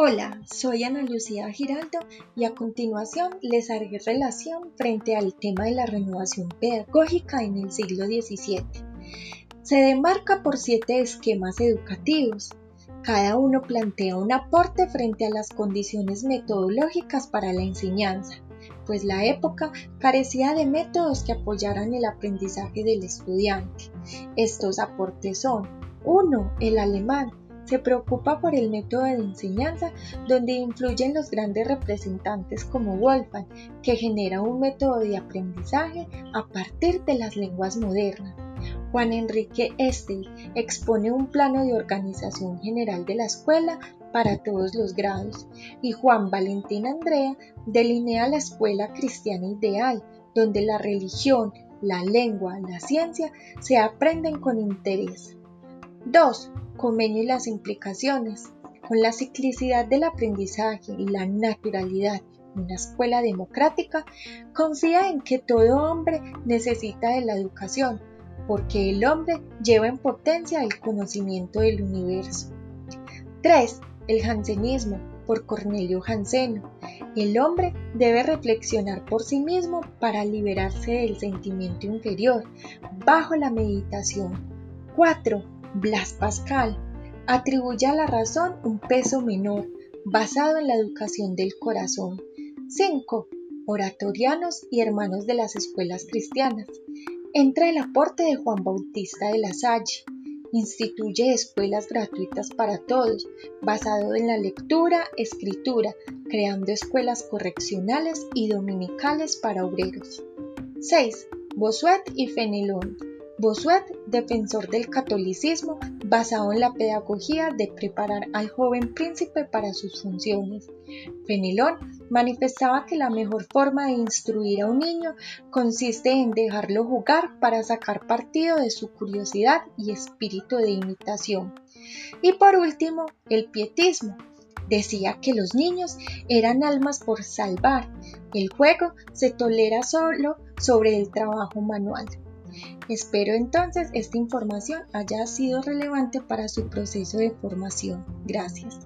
Hola, soy Ana Lucía Giraldo y a continuación les haré relación frente al tema de la renovación pedagógica en el siglo XVII. Se demarca por siete esquemas educativos. Cada uno plantea un aporte frente a las condiciones metodológicas para la enseñanza, pues la época carecía de métodos que apoyaran el aprendizaje del estudiante. Estos aportes son 1. El alemán, se preocupa por el método de enseñanza donde influyen los grandes representantes como Wolfgang, que genera un método de aprendizaje a partir de las lenguas modernas. Juan Enrique Estel expone un plano de organización general de la escuela para todos los grados y Juan Valentín Andrea delinea la escuela cristiana ideal, donde la religión, la lengua, la ciencia se aprenden con interés. 2 convenio y las implicaciones. Con la ciclicidad del aprendizaje y la naturalidad de una escuela democrática, confía en que todo hombre necesita de la educación, porque el hombre lleva en potencia el conocimiento del universo. 3. El jansenismo, por Cornelio Janseno. El hombre debe reflexionar por sí mismo para liberarse del sentimiento inferior, bajo la meditación. 4 Blas Pascal atribuye a la razón un peso menor basado en la educación del corazón. 5. Oratorianos y hermanos de las escuelas cristianas. Entra el aporte de Juan Bautista de la Salle. Instituye escuelas gratuitas para todos, basado en la lectura, escritura, creando escuelas correccionales y dominicales para obreros. 6. Bosuet y Fenelón Bossuet, defensor del catolicismo, basado en la pedagogía de preparar al joven príncipe para sus funciones. Fenelón manifestaba que la mejor forma de instruir a un niño consiste en dejarlo jugar para sacar partido de su curiosidad y espíritu de imitación. Y por último, el pietismo. Decía que los niños eran almas por salvar. El juego se tolera solo sobre el trabajo manual. Espero entonces esta información haya sido relevante para su proceso de formación. Gracias.